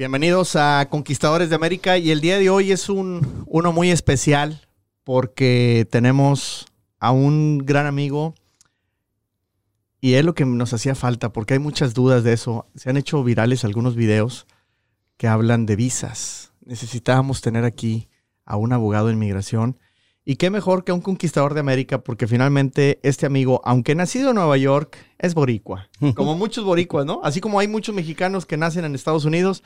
Bienvenidos a Conquistadores de América y el día de hoy es un, uno muy especial porque tenemos a un gran amigo y es lo que nos hacía falta porque hay muchas dudas de eso. Se han hecho virales algunos videos que hablan de visas. Necesitábamos tener aquí a un abogado de inmigración y qué mejor que un conquistador de América porque finalmente este amigo, aunque nacido en Nueva York, es boricua. Como muchos boricuas, ¿no? Así como hay muchos mexicanos que nacen en Estados Unidos,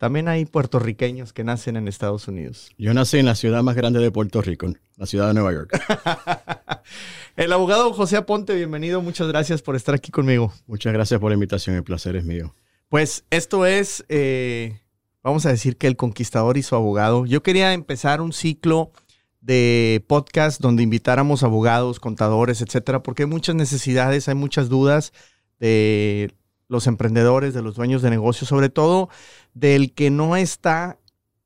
también hay puertorriqueños que nacen en Estados Unidos. Yo nací en la ciudad más grande de Puerto Rico, la ciudad de Nueva York. el abogado José Aponte, bienvenido. Muchas gracias por estar aquí conmigo. Muchas gracias por la invitación. El placer es mío. Pues esto es, eh, vamos a decir que el conquistador y su abogado. Yo quería empezar un ciclo de podcast donde invitáramos abogados, contadores, etcétera, porque hay muchas necesidades, hay muchas dudas de los emprendedores, de los dueños de negocios, sobre todo del que no está,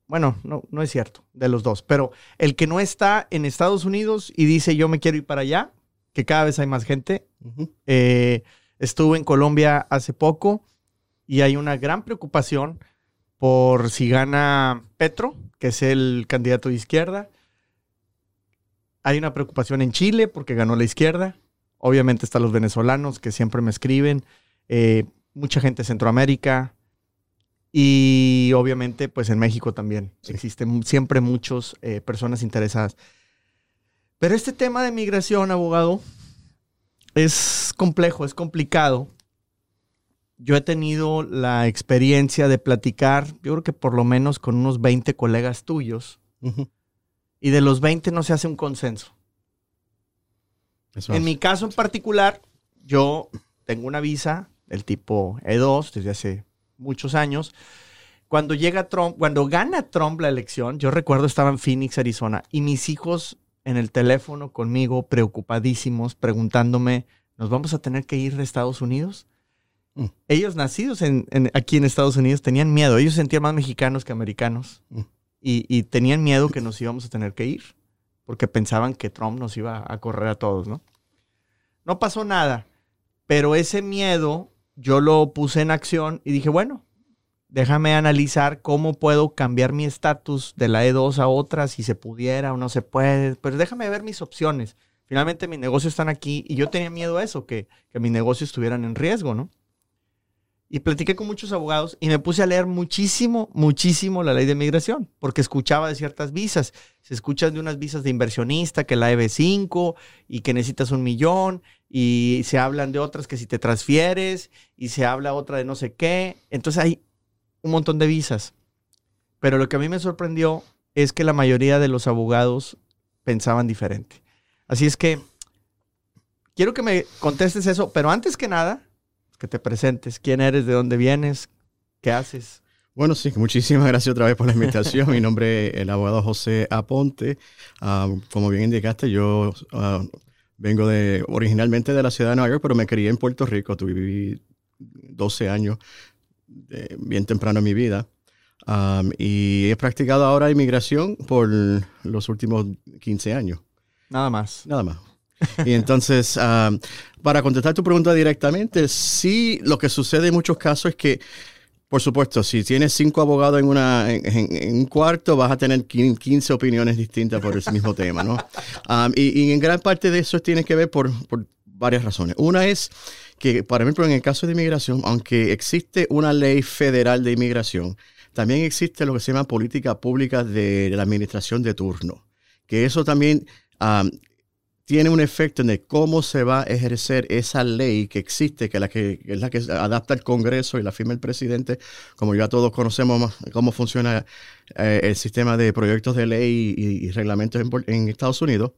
bueno, no, no es cierto, de los dos, pero el que no está en Estados Unidos y dice yo me quiero ir para allá, que cada vez hay más gente. Eh, estuve en Colombia hace poco y hay una gran preocupación por si gana Petro, que es el candidato de izquierda. Hay una preocupación en Chile porque ganó la izquierda. Obviamente están los venezolanos que siempre me escriben. Eh, mucha gente de Centroamérica, y obviamente, pues en México también existen siempre muchas eh, personas interesadas. Pero este tema de migración, abogado, es complejo, es complicado. Yo he tenido la experiencia de platicar, yo creo que por lo menos con unos 20 colegas tuyos, y de los 20 no se hace un consenso. en mi caso en particular, yo tengo una visa del tipo E2 desde hace muchos años. Cuando llega Trump, cuando gana Trump la elección, yo recuerdo estaba en Phoenix, Arizona, y mis hijos en el teléfono conmigo, preocupadísimos, preguntándome, ¿nos vamos a tener que ir de Estados Unidos? Mm. Ellos nacidos en, aquí en Estados Unidos tenían miedo, ellos sentían más mexicanos que americanos mm. y, y, tenían miedo que nos íbamos a tener que ir, porque pensaban que Trump nos iba a correr a todos, ¿no? No pasó nada, pero ese miedo yo lo puse en acción y dije, bueno, déjame analizar cómo puedo cambiar mi estatus de la E2 a otra, si se pudiera o no se puede, pero déjame ver mis opciones. Finalmente mis negocios están aquí y yo tenía miedo a eso, que, que mis negocios estuvieran en riesgo, ¿no? Y platiqué con muchos abogados y me puse a leer muchísimo, muchísimo la ley de migración, porque escuchaba de ciertas visas. Se escuchan de unas visas de inversionista, que la EB5 y que necesitas un millón, y se hablan de otras que si te transfieres, y se habla otra de no sé qué. Entonces hay un montón de visas. Pero lo que a mí me sorprendió es que la mayoría de los abogados pensaban diferente. Así es que quiero que me contestes eso, pero antes que nada, que te presentes. ¿Quién eres? ¿De dónde vienes? ¿Qué haces? Bueno, sí, muchísimas gracias otra vez por la invitación. Mi nombre es el abogado José Aponte. Ah, como bien indicaste, yo ah, vengo de originalmente de la ciudad de Nueva York, pero me crié en Puerto Rico. Tuve 12 años bien temprano en mi vida. y he practicado ahora inmigración por los últimos 15 años. Nada más. Nada más. Y entonces, ah, para contestar tu pregunta directamente, sí, lo que sucede en muchos casos es que, por supuesto, si tienes cinco abogados en, una, en, un cuarto, vas a tener 15 opiniones distintas por ese mismo tema, ¿no? Ah, y, en gran parte de eso tiene que ver por, por varias razones. Una es que, por ejemplo, en el caso de inmigración, aunque existe una ley federal de inmigración, también existe lo que se llama política pública de, la administración de turno, que eso también ah, tiene un efecto en cómo se va a ejercer esa ley que existe, que, la que, es la que adapta el Congreso y la firma el presidente, como ya todos conocemos cómo funciona eh, el sistema de proyectos de ley y, reglamentos en, Estados Unidos.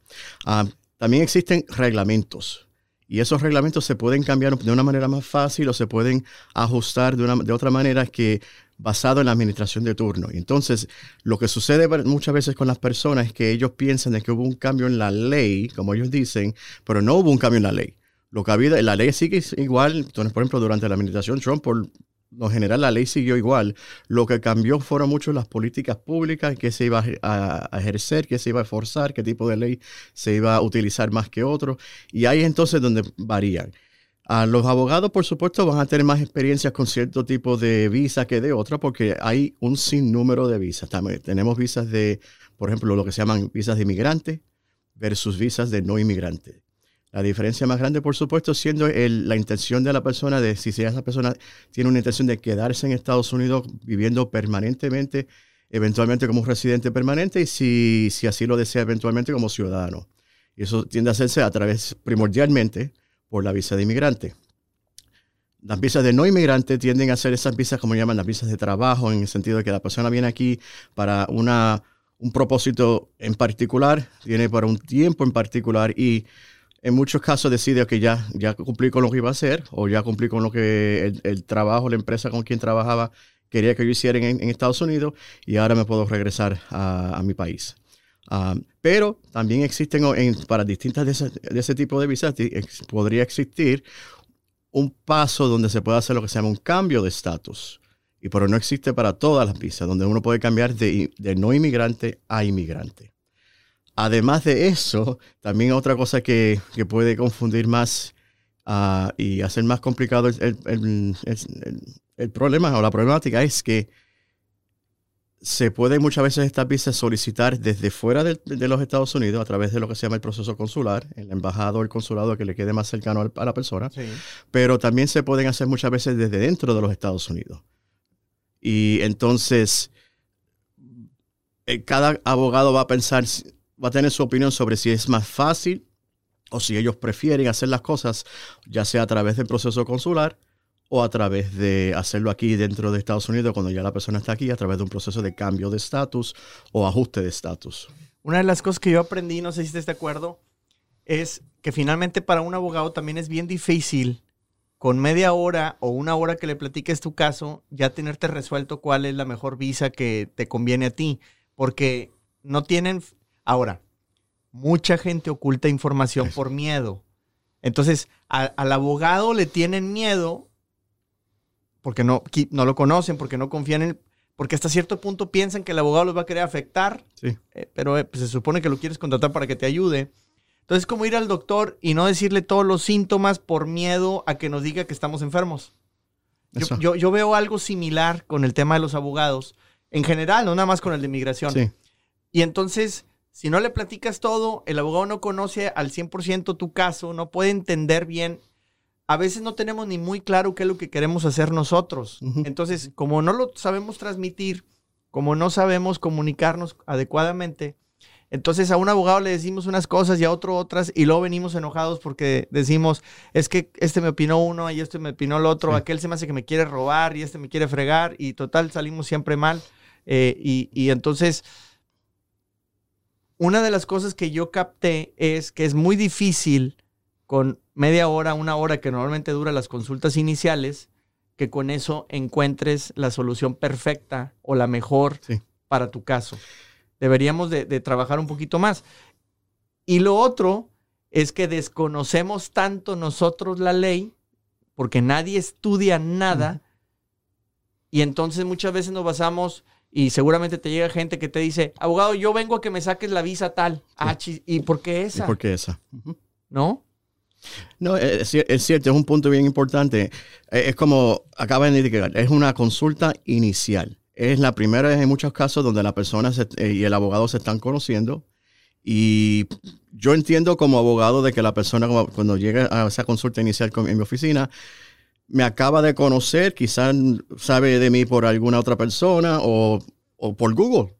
Ah, también existen reglamentos. Y esos reglamentos se pueden cambiar de una manera más fácil o se pueden ajustar de, una, de otra manera que basado en la administración de turno. Entonces, lo que sucede muchas veces con las personas es que ellos piensan de que hubo un cambio en la ley, como ellos dicen, pero no hubo un cambio en la ley. Lo que había, la ley sigue igual. Entonces, por ejemplo, durante la administración Trump, por lo general, la ley siguió igual. Lo que cambió fueron mucho las políticas públicas, que se iba a, ejercer, que se iba a forzar, qué tipo de ley se iba a utilizar más que otro. Y ahí entonces donde varían. A los abogados, por supuesto, van a tener más experiencias con cierto tipo de visa que de otra, porque hay un sinnúmero de visas. También tenemos visas de, por ejemplo, lo que se llaman visas de inmigrante versus visas de no inmigrante. La diferencia más grande, por supuesto, siendo la intención de la persona, de si esa persona tiene una intención de quedarse en Estados Unidos viviendo permanentemente, eventualmente como residente permanente, y si, si así lo desea, eventualmente como ciudadano. Y eso tiende a hacerse a través, primordialmente, por la visa de inmigrante. Las visas de no inmigrante tienden a ser esas visas, como llaman, las visas de trabajo, en el sentido de que la persona viene aquí para una, un propósito en particular, viene para un tiempo en particular y en muchos casos decide que ya, ya cumplí con lo que iba a hacer o ya cumplí con lo que el, trabajo, la empresa con quien trabajaba quería que yo hiciera en, Estados Unidos y ahora me puedo regresar a mi país. Ah, pero también existen para distintas de ese, tipo de visas, podría existir un paso donde se puede hacer lo que se llama un cambio de estatus. Y pero no existe para todas las visas, donde uno puede cambiar de, no inmigrante a inmigrante. Además de eso, también otra cosa que, puede confundir más ah, y hacer más complicado el problema o la problemática es que se puede muchas veces estas visas solicitar desde fuera de, los Estados Unidos a través de lo que se llama el proceso consular, el embajado o el consulado que le quede más cercano a la persona, pero también se pueden hacer muchas veces desde dentro de los Estados Unidos. Y entonces, eh, cada abogado va a pensar, va a tener su opinión sobre si es más fácil o si ellos prefieren hacer las cosas ya sea a través del proceso consular o a través de hacerlo aquí dentro de Estados Unidos cuando ya la persona está aquí, a través de un proceso de cambio de estatus o ajuste de estatus. Una de las cosas que yo aprendí, no sé si estás de acuerdo, es que finalmente para un abogado también es bien difícil con media hora o una hora que le platiques tu caso, ya tenerte resuelto cuál es la mejor visa que te conviene a ti, porque no tienen... Ahora, mucha gente oculta información por miedo. Entonces, al abogado le tienen miedo porque no, no lo conocen, porque no confían en porque hasta cierto punto piensan que el abogado los va a querer afectar, sí. Eh, pero eh, pues, se supone que lo quieres contratar para que te ayude. Entonces es como ir al doctor y no decirle todos los síntomas por miedo a que nos diga que estamos enfermos. Yo, yo, veo algo similar con el tema de los abogados, en general, no nada más con el de inmigración. Sí. Y entonces, si no le platicas todo, el abogado no conoce al 100% tu caso, no puede entender bien a veces no tenemos ni muy claro qué es lo que queremos hacer nosotros. Entonces, como no lo sabemos transmitir, como no sabemos comunicarnos adecuadamente, entonces a un abogado le decimos unas cosas y a otro otras y luego venimos enojados porque decimos, es que este me opinó uno y este me opinó el otro, aquel se me hace que me quiere robar y este me quiere fregar y total salimos siempre mal. Eh, y, y entonces, una de las cosas que yo capté es que es muy difícil con media hora, una hora que normalmente dura las consultas iniciales, que con eso encuentres la solución perfecta o la mejor para tu caso. Deberíamos de, trabajar un poquito más. Y lo otro es que desconocemos tanto nosotros la ley, porque nadie estudia nada, y entonces muchas veces nos basamos, y seguramente te llega gente que te dice, abogado, yo vengo a que me saques la visa tal. Ah, ¿y por qué esa? ¿Y por qué esa? ¿No? No, es, cierto, es un punto bien importante. Es, como acaba de indicar, es una consulta inicial. Es la primera vez en muchos casos donde la persona eh, y el abogado se están conociendo. Y yo entiendo como abogado de que la persona cuando llega a esa consulta inicial en mi oficina, me acaba de conocer, quizás sabe de mí por alguna otra persona o, o por Google.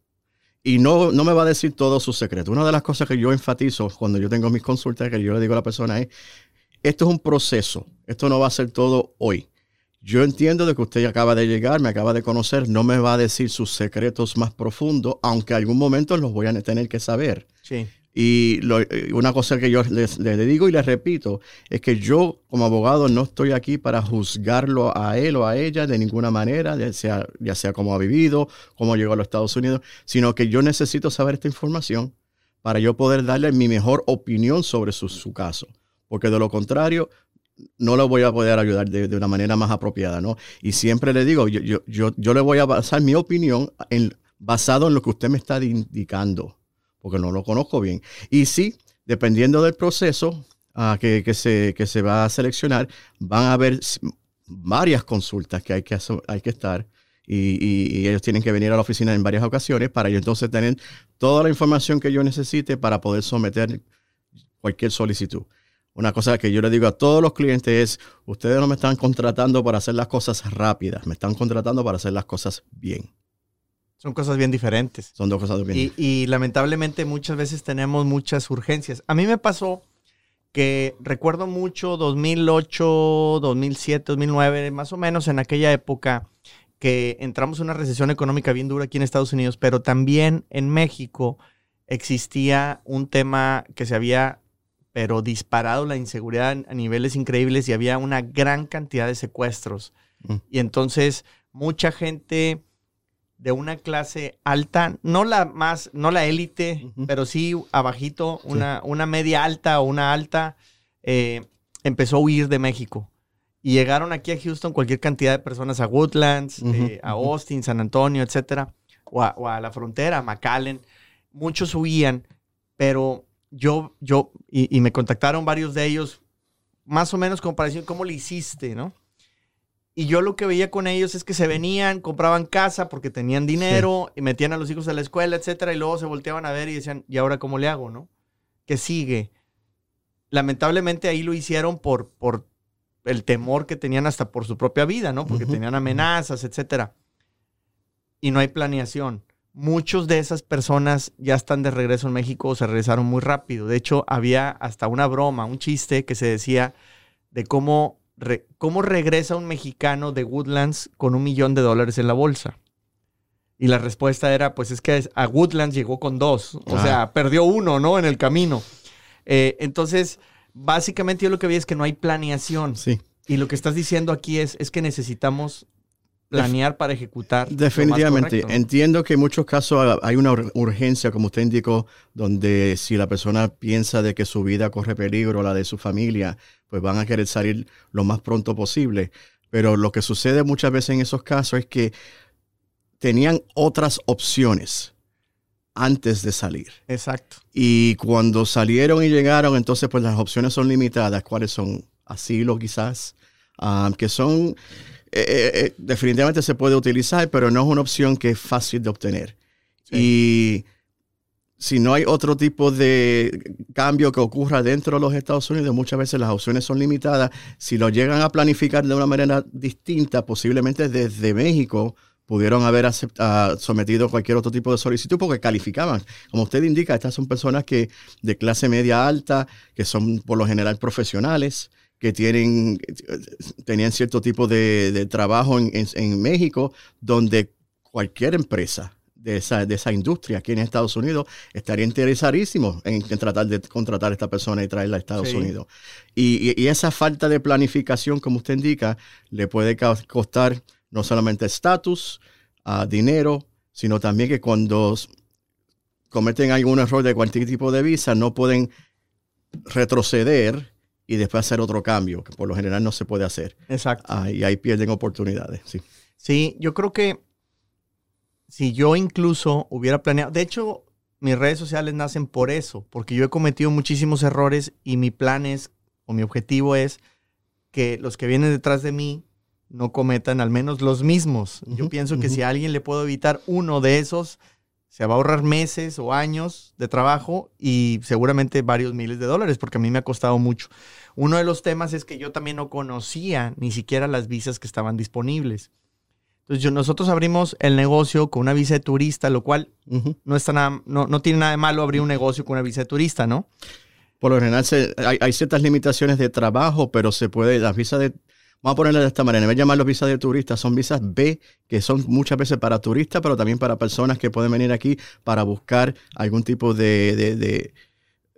Y no, no me va a decir todos sus secretos. Una de las cosas que yo enfatizo cuando yo tengo mis consultas, que yo le digo a la persona es, esto es un proceso, esto no va a ser todo hoy. Yo entiendo de que usted acaba de llegar, me acaba de conocer, no me va a decir sus secretos más profundos, aunque algún momento los voy a tener que saber. Sí. Y eh, una cosa que yo les, digo y les repito es que yo como abogado no estoy aquí para juzgarlo a él o a ella de ninguna manera, ya sea, ya sea cómo ha vivido, cómo llegó a los Estados Unidos, sino que yo necesito saber esta información para yo poder darle mi mejor opinión sobre su, caso. Porque de lo contrario, no lo voy a poder ayudar de, una manera más apropiada, ¿no? Y siempre le digo, yo, yo, yo, yo le voy a basar mi opinión en, basado en lo que usted me está indicando porque no lo conozco bien. Y sí, dependiendo del proceso, ah, que, se, que se va a seleccionar, van a haber varias consultas que hay que, hay que estar. Y, y, ellos tienen que venir a la oficina en varias ocasiones para yo entonces tener toda la información que yo necesite para poder someter cualquier solicitud. Una cosa que yo le digo a todos los clientes es, ustedes no me están contratando para hacer las cosas rápidas, me están contratando para hacer las cosas bien. Son cosas bien diferentes. Son dos cosas bien diferentes. Y, lamentablemente muchas veces tenemos muchas urgencias. A mí me pasó que recuerdo mucho 2008, 2007, 2009, más o menos en aquella época que entramos en una recesión económica bien dura aquí en Estados Unidos, pero también en México existía un tema que se había pero disparado la inseguridad a niveles increíbles y había una gran cantidad de secuestros. Mm. Y entonces mucha gente de una clase alta, no la más, no la élite, pero sí abajito, una, una media alta o una alta, eh, empezó a huir de México. Y llegaron aquí a Houston cualquier cantidad de personas, a Woodlands, eh, a Austin, San Antonio, etcétera, o a, o a la frontera, a McAllen. Muchos huían, pero yo, yo, y, me contactaron varios de ellos, más o menos como para decir, ¿cómo le hiciste, no? Y yo lo que veía con ellos es que se venían, compraban casa porque tenían dinero y metían a los hijos a la escuela, etcétera, y luego se volteaban a ver y decían, ¿y ahora cómo le hago, no? ¿Qué sigue? Lamentablemente ahí lo hicieron por, por el temor que tenían hasta por su propia vida, ¿no? Porque tenían amenazas, etcétera. Y no hay planeación muchos de esas personas ya están de regreso en México o se regresaron muy rápido. De hecho, había hasta una broma, un chiste que se decía de cómo, cómo regresa un mexicano de Woodlands con un millón de dólares en la bolsa. Y la respuesta era, pues es que a Woodlands llegó con dos, o ah. sea, perdió uno, ¿no? En el camino. Eh, entonces, básicamente yo lo que vi es que no hay planeación. Sí. Y lo que estás diciendo aquí es, es que necesitamos planear para ejecutar. Definitivamente. Entiendo que en muchos casos hay una urgencia, como usted indicó, donde si la persona piensa de que su vida corre peligro, la de su familia, pues van a querer salir lo más pronto posible. Pero lo que sucede muchas veces en esos casos es que tenían otras opciones antes de salir. Exacto. Y cuando salieron y llegaron, entonces pues las opciones son limitadas. ¿Cuáles son? Asilo quizás, ah, que son eh, eh, eh, definitivamente se puede utilizar, pero no es una opción que es fácil de obtener. Y si no hay otro tipo de cambio que ocurra dentro de los Estados Unidos, muchas veces las opciones son limitadas. Si lo llegan a planificar de una manera distinta, posiblemente desde México pudieron haber ah, sometido cualquier otro tipo de solicitud porque calificaban. Como usted indica, estas son personas que de clase media alta, que son por lo general profesionales, que tienen, tenían cierto tipo de, trabajo en, México, donde cualquier empresa de esa, de esa industria aquí en Estados Unidos estaría interesadísimo en, tratar de contratar a esta persona y traerla a Estados Unidos. Y, esa falta de planificación, como usted indica, le puede costar no solamente estatus, uh, dinero, sino también que cuando cometen algún error de cualquier tipo de visa, no pueden retroceder y después hacer otro cambio, que por lo general no se puede hacer. Exacto. Ah, y ahí pierden oportunidades, sí. Sí, yo creo que si yo incluso hubiera planeado, de hecho, mis redes sociales nacen por eso, porque yo he cometido muchísimos errores y mi plan es, o mi objetivo es, que los que vienen detrás de mí no cometan al menos los mismos. yo pienso que si a alguien le puedo evitar uno de esos, se va a ahorrar meses o años de trabajo y seguramente varios miles de dólares, porque a mí me ha costado mucho. Uno de los temas es que yo también no conocía ni siquiera las visas que estaban disponibles. Entonces, nosotros abrimos el negocio con una visa de turista, lo cual no, está nada, no, tiene nada de malo abrir un negocio con una visa de turista, ¿no? Por lo general hay, hay, ciertas limitaciones de trabajo, pero se puede, las visas de Vamos a ponerle de esta manera, en vez de llamarlos visas de turistas, son visas B, que son muchas veces para turistas, pero también para personas que pueden venir aquí para buscar algún tipo de,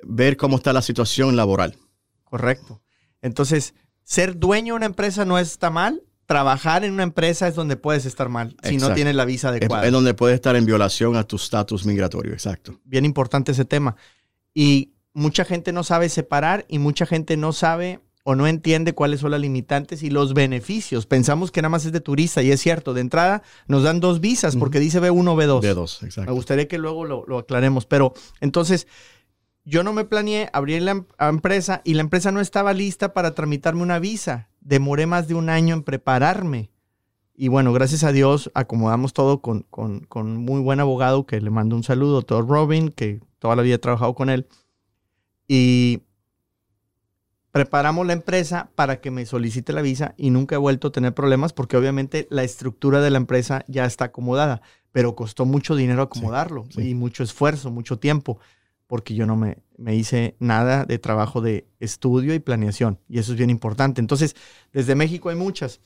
ver cómo está la situación laboral. Correcto. Entonces, ser dueño de una empresa no está mal, trabajar en una empresa es donde puedes estar mal, si no tienes la visa adecuada. Es, donde puedes estar en violación a tu estatus migratorio, exacto. Bien importante ese tema. Y mucha gente no sabe separar y mucha gente no sabe o no entiende cuáles son las limitantes y los beneficios. Pensamos que nada más es de turista y es cierto, de entrada nos dan dos visas porque dice B1 o B2. B2, exacto. Me gustaría que luego lo, aclaremos, pero entonces yo no me planeé abrir la em- empresa y la empresa no estaba lista para tramitarme una visa. Demoré más de un año en prepararme. Y bueno, gracias a Dios acomodamos todo con, con, con muy buen abogado que le mando un saludo, Todd Robin, que toda la vida he trabajado con él. Y preparamos la empresa para que me solicite la visa y nunca he vuelto a tener problemas porque obviamente la estructura de la empresa ya está acomodada, pero costó mucho dinero acomodarlo sí. y mucho esfuerzo, mucho tiempo, porque yo no me, me hice nada de trabajo de estudio y planeación y eso es bien importante. Entonces, desde México hay muchas.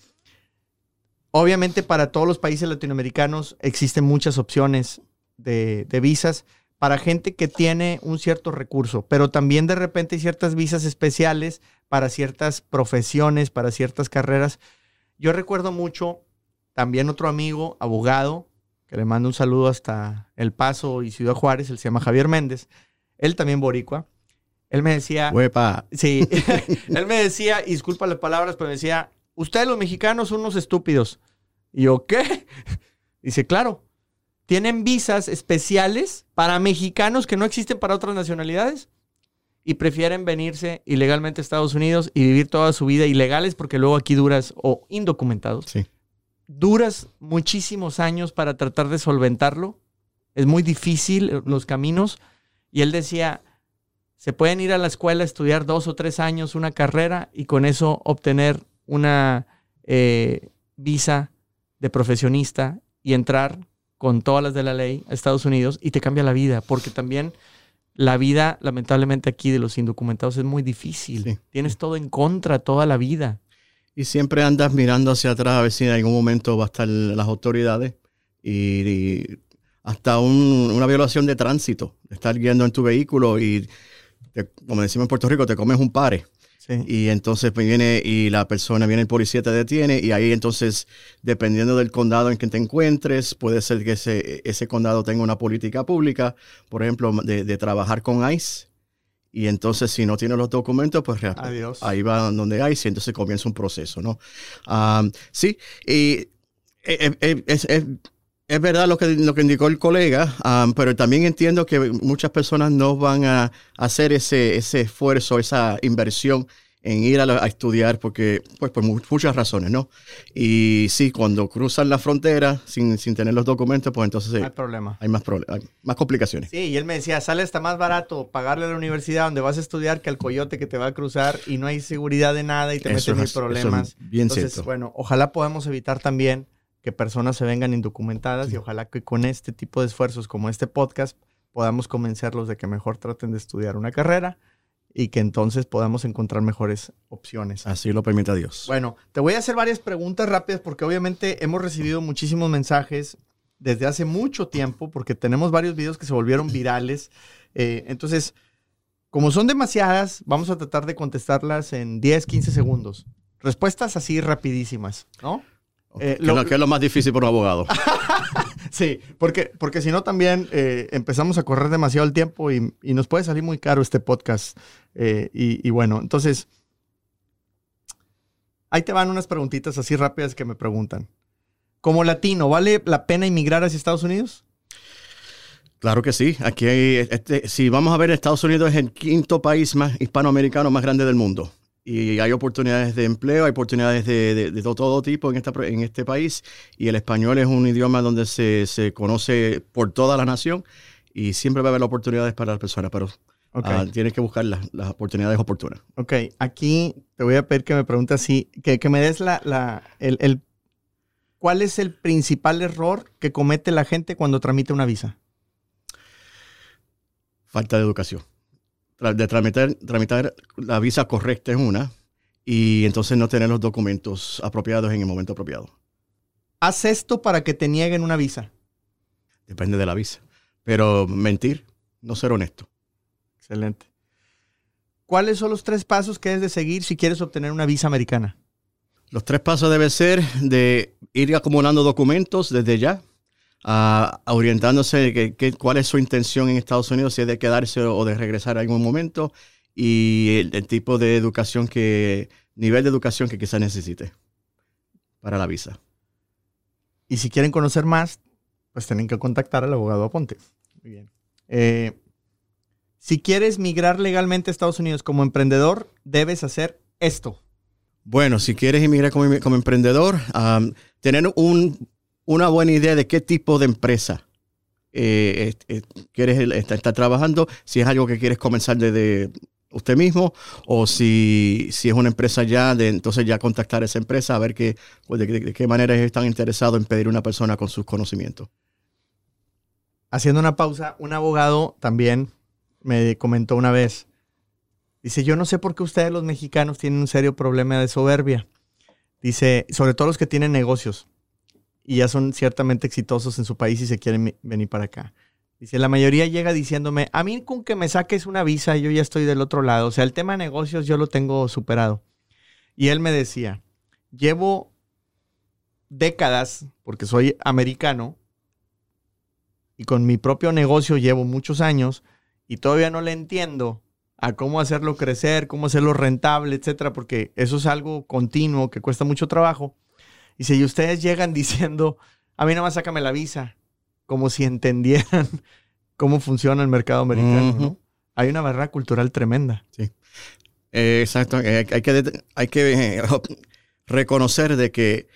Obviamente para todos los países latinoamericanos existen muchas opciones de, de visas para gente que tiene un cierto recurso, pero también de repente hay ciertas visas especiales para ciertas profesiones, para ciertas carreras. Yo recuerdo mucho también otro amigo, abogado, que le mando un saludo hasta El Paso y Ciudad Juárez, él se llama Javier Méndez, él también boricua. Él me decía, Huepa. Sí, él me decía, y disculpa las palabras, pero me decía, ustedes los mexicanos son unos estúpidos. Y yo, ¿qué? Dice, claro, tienen visas especiales para mexicanos que no existen para otras nacionalidades y prefieren venirse ilegalmente a Estados Unidos y vivir toda su vida ilegales porque luego aquí duras, o indocumentados, Sí. duras muchísimos años para tratar de solventarlo. Es muy difícil eh, los caminos. Y él decía, se pueden ir a la escuela, estudiar dos o tres años una carrera y con eso obtener una eh, visa de profesionista y entrar con todas las de la ley a Estados Unidos y te cambia la vida, porque también la vida, lamentablemente aquí de los indocumentados es muy difícil. Sí. Tienes todo en contra toda la vida. Y siempre andas mirando hacia atrás a ver si en algún momento va a estar las autoridades y, y hasta un- una violación de tránsito, estar guiando en tu vehículo y, te- como decimos en Puerto Rico, te comes un pare. Sí. Y entonces pues, viene y la persona, viene el policía, te detiene y ahí entonces, dependiendo del condado en que te encuentres, puede ser que ese, ese condado tenga una política pública, por ejemplo, de, de trabajar con ICE. Y entonces, si no tiene los documentos, pues Adiós. ahí va donde ICE y entonces comienza un proceso, ¿no? Am, sí, y eh, eh, es, es- es verdad lo que, lo que indicó el colega, am, pero también entiendo que muchas personas no van a hacer ese, ese esfuerzo, esa inversión en ir a, la- a estudiar porque, pues, por mu- muchas razones, ¿no? Y sí, cuando cruzan la frontera sin, sin tener los documentos, pues entonces hay problema. hay, más hay más complicaciones. Sí, y él me decía, sale hasta más barato pagarle a la universidad donde vas a estudiar que al coyote que te va a cruzar y no hay seguridad de nada y te Eso meten en es problemas. bien Entonces, cierto. bueno, ojalá podamos evitar también que personas se vengan indocumentadas y ojalá que con este tipo de esfuerzos como este podcast podamos convencerlos de que mejor traten de estudiar una carrera y que entonces podamos encontrar mejores opciones. Así lo permite Dios. Bueno, te voy a hacer varias preguntas rápidas porque obviamente hemos recibido muchísimos mensajes desde hace mucho tiempo porque tenemos varios videos que se volvieron virales. Eh, entonces, como son demasiadas, vamos a tratar de contestarlas en 10, 15 segundos. Respuestas así rapidísimas, ¿no? Eh, que, lo- que es lo más difícil para un abogado. Sí, porque, porque si no también eh, empezamos a correr demasiado el tiempo y, y nos puede salir muy caro este podcast. Eh, y, y bueno, entonces, ahí te van unas preguntitas así rápidas que me preguntan. Como latino, ¿vale la pena inmigrar hacia Estados Unidos? Claro que sí. Aquí hay, este, si vamos a ver, Estados Unidos es el quinto país más hispanoamericano más grande del mundo. Y hay oportunidades de empleo, hay oportunidades de, de- de todo, todo tipo en, esta, en este país. Y el español es un idioma donde se, se conoce por toda la nación y siempre va a haber oportunidades para las personas, pero ah, tienes que buscar las, las oportunidades oportunas. ok. Aquí te voy a pedir que me preguntes así, que, que me des la, la, el, el- ¿cuál es el principal error que comete la gente cuando tramita una visa? Falta de educación. De tramitar, tramitar la visa correcta es una y entonces no tener los documentos apropiados en el momento apropiado. Haz esto para que te nieguen una visa. Depende de la visa. Pero mentir, no ser honesto. Excelente. ¿Cuáles son los tres pasos que debes de seguir si quieres obtener una visa americana? Los tres pasos deben ser de ir acumulando documentos desde ya, a, a orientándose de que- que- cuál es su intención en Estados Unidos, si es de quedarse o de regresar a algún momento, y el, el tipo de educación que, nivel de educación que quizás necesite para la visa. Y si quieren conocer más, pues tienen que contactar al abogado Aponte. Muy bien. Eh, Si quieres migrar legalmente a Estados Unidos como emprendedor, debes hacer esto. Bueno, si quieres emigrar como, como emprendedor, um, tener un, una buena idea de qué tipo de empresa eh, quieres estar, trabajando, si es algo que quieres comenzar desde usted mismo o si, si es una empresa ya, de, entonces ya contactar a esa empresa a ver qué, pues, de, qué manera están interesados en pedir una persona con sus conocimientos. Haciendo una pausa, un abogado también me comentó una vez, dice, yo no sé por qué ustedes los mexicanos tienen un serio problema de soberbia. Dice, sobre todo los que tienen negocios y ya son ciertamente exitosos en su país y se quieren venir para acá. Dice, la mayoría llega diciéndome, a mí con que me saques una visa, yo ya estoy del otro lado. O sea, el tema de negocios yo lo tengo superado. Y él me decía, llevo décadas, porque soy americano, y con mi propio negocio llevo muchos años, y todavía no le entiendo a cómo hacerlo crecer, cómo hacerlo rentable, etcétera, porque eso es algo continuo que cuesta mucho trabajo. Y si ustedes llegan diciendo, a mí nada más sácame la visa, como si entendieran cómo funciona el mercado americano, ¿no? Hay una barrera cultural tremenda. Sí. Eh, exacto. Eh, hay que, hay que eh, reconocer de que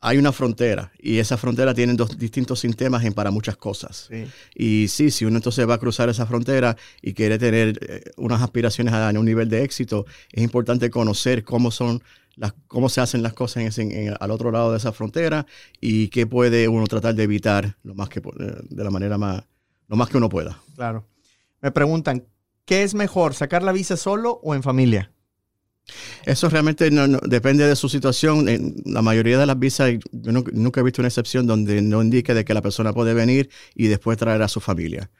hay una frontera y esa frontera tiene dos distintos sistemas para muchas cosas. Y sí, si uno entonces va a cruzar esa frontera y quiere tener unas aspiraciones a, un nivel de éxito, es importante conocer cómo son cómo se hacen las cosas al otro lado de esa frontera y qué puede uno tratar de evitar lo más que, de la manera más, lo más que uno pueda. Claro. Me preguntan, ¿qué es mejor, sacar la visa solo o en familia? Eso realmente no, depende de su situación. En la mayoría de las visas, yo nunca he visto una excepción donde no indique de que la persona puede venir y después traer a su familia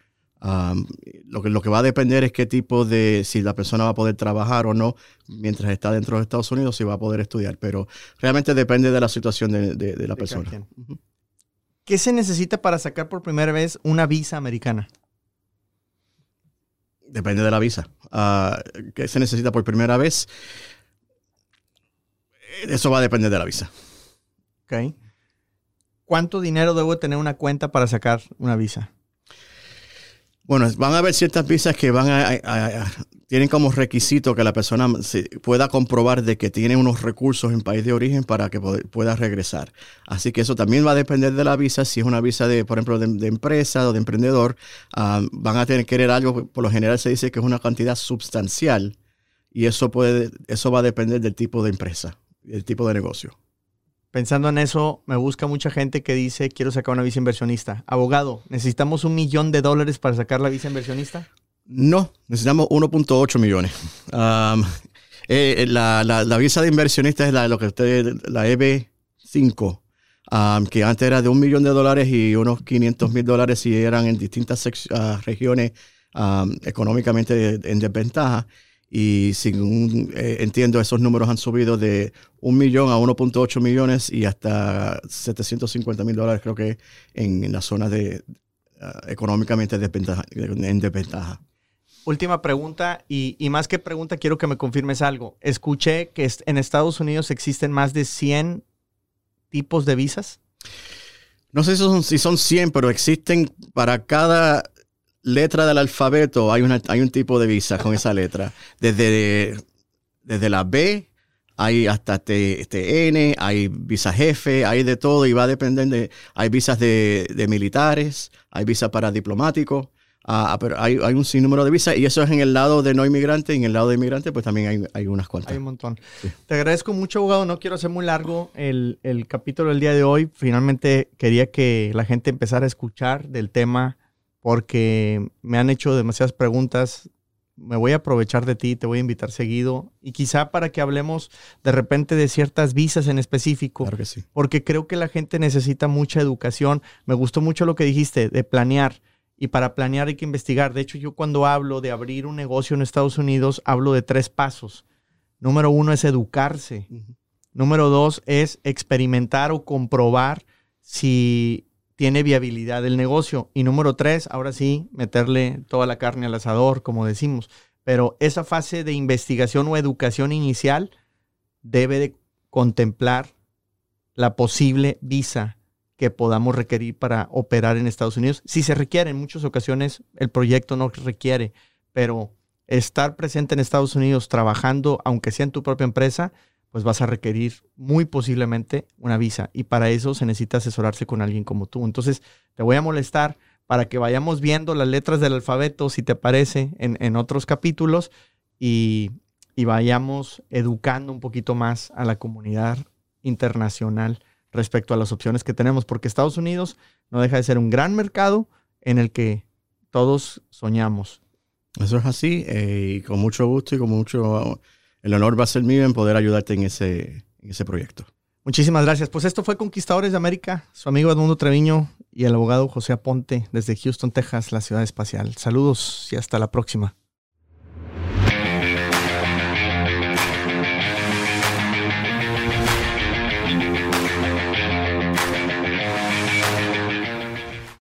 lo, que, lo que va a depender es qué tipo de, si la persona va a poder trabajar o no mientras está dentro de Estados Unidos, si va a poder estudiar, pero realmente depende de la situación de, la persona. ¿Qué se necesita para sacar por primera vez una visa americana? Depende de la visa. Ah, ¿Qué se necesita por primera vez? Eso va a depender de la visa. Ok. ¿Cuánto dinero debo tener una cuenta para sacar una visa? Bueno, van a haber ciertas visas que van a, tienen como requisito que la persona pueda comprobar de que tiene unos recursos en país de origen para que pueda regresar. Así que eso también va a depender de la visa. Si es una visa de, por ejemplo, de, empresa o de emprendedor, ah, van a tener que querer algo. Por lo general se dice que es una cantidad sustancial y eso puede, eso va a depender del tipo de empresa, del tipo de negocio. Pensando en eso, me busca mucha gente que dice, quiero sacar una visa inversionista. Abogado, ¿necesitamos un millón de dólares para sacar la visa inversionista? No, necesitamos 1.8 millones. Eh, la, visa de inversionista es la, lo que usted, la EB5, que antes era de un millón de dólares y unos 500 mil dólares si eran en distintas ah, regiones económicamente en desventaja. Y según eh, entiendo, esos números han subido de un millón a 1.8 millones y hasta 750 mil dólares, creo que, en, en la zona de ah, económicamente en desventaja. Última pregunta, y, y, más que pregunta, quiero que me confirmes algo. Escuché que en Estados Unidos existen más de 100 tipos de visas. No sé si son, si son 100, pero existen para cada letra del alfabeto hay, una, hay un tipo de visa con esa letra. Desde, desde la B hay hasta este, N, hay visa jefe, hay de todo y va a depender de, hay visas de, militares, hay visas para diplomáticos, ah, ah, pero hay, un sinnúmero de visas y eso es en el lado de no inmigrante y en el lado de inmigrante pues también hay, unas cuantas. Hay un montón. Te agradezco mucho, abogado, no quiero hacer muy largo el, el capítulo del día de hoy, finalmente quería que la gente empezara a escuchar del tema porque me han hecho demasiadas preguntas. Me voy a aprovechar de ti, te voy a invitar seguido y quizá para que hablemos de repente de ciertas visas en específico. Claro que sí. Porque creo que la gente necesita mucha educación. Me gustó mucho lo que dijiste de planear. Y para planear hay que investigar. De hecho, yo cuando hablo de abrir un negocio en Estados Unidos, hablo de tres pasos. Número uno es educarse. Número dos es experimentar o comprobar si tiene viabilidad el negocio. Y número tres, ahora sí, meterle toda la carne al asador, como decimos. Pero esa fase de investigación o educación inicial debe de contemplar la posible visa que podamos requerir para operar en Estados Unidos. Si se requiere, en muchas ocasiones el proyecto no requiere, pero estar presente en Estados Unidos trabajando, aunque sea en tu propia empresa, pues vas a requerir muy posiblemente una visa y para eso se necesita asesorarse con alguien como tú. Entonces, te voy a molestar para que vayamos viendo las letras del alfabeto, si te parece, en, otros capítulos y, y vayamos educando un poquito más a la comunidad internacional respecto a las opciones que tenemos, porque Estados Unidos no deja de ser un gran mercado en el que todos soñamos. Eso es así, eh, y con mucho gusto y con mucho... El honor va a ser mío en poder ayudarte en ese, en ese proyecto. Muchísimas gracias. Pues esto fue Conquistadores de América, su amigo Edmundo Treviño y el abogado José Aponte desde Houston, Texas, la ciudad espacial. Saludos y hasta la próxima.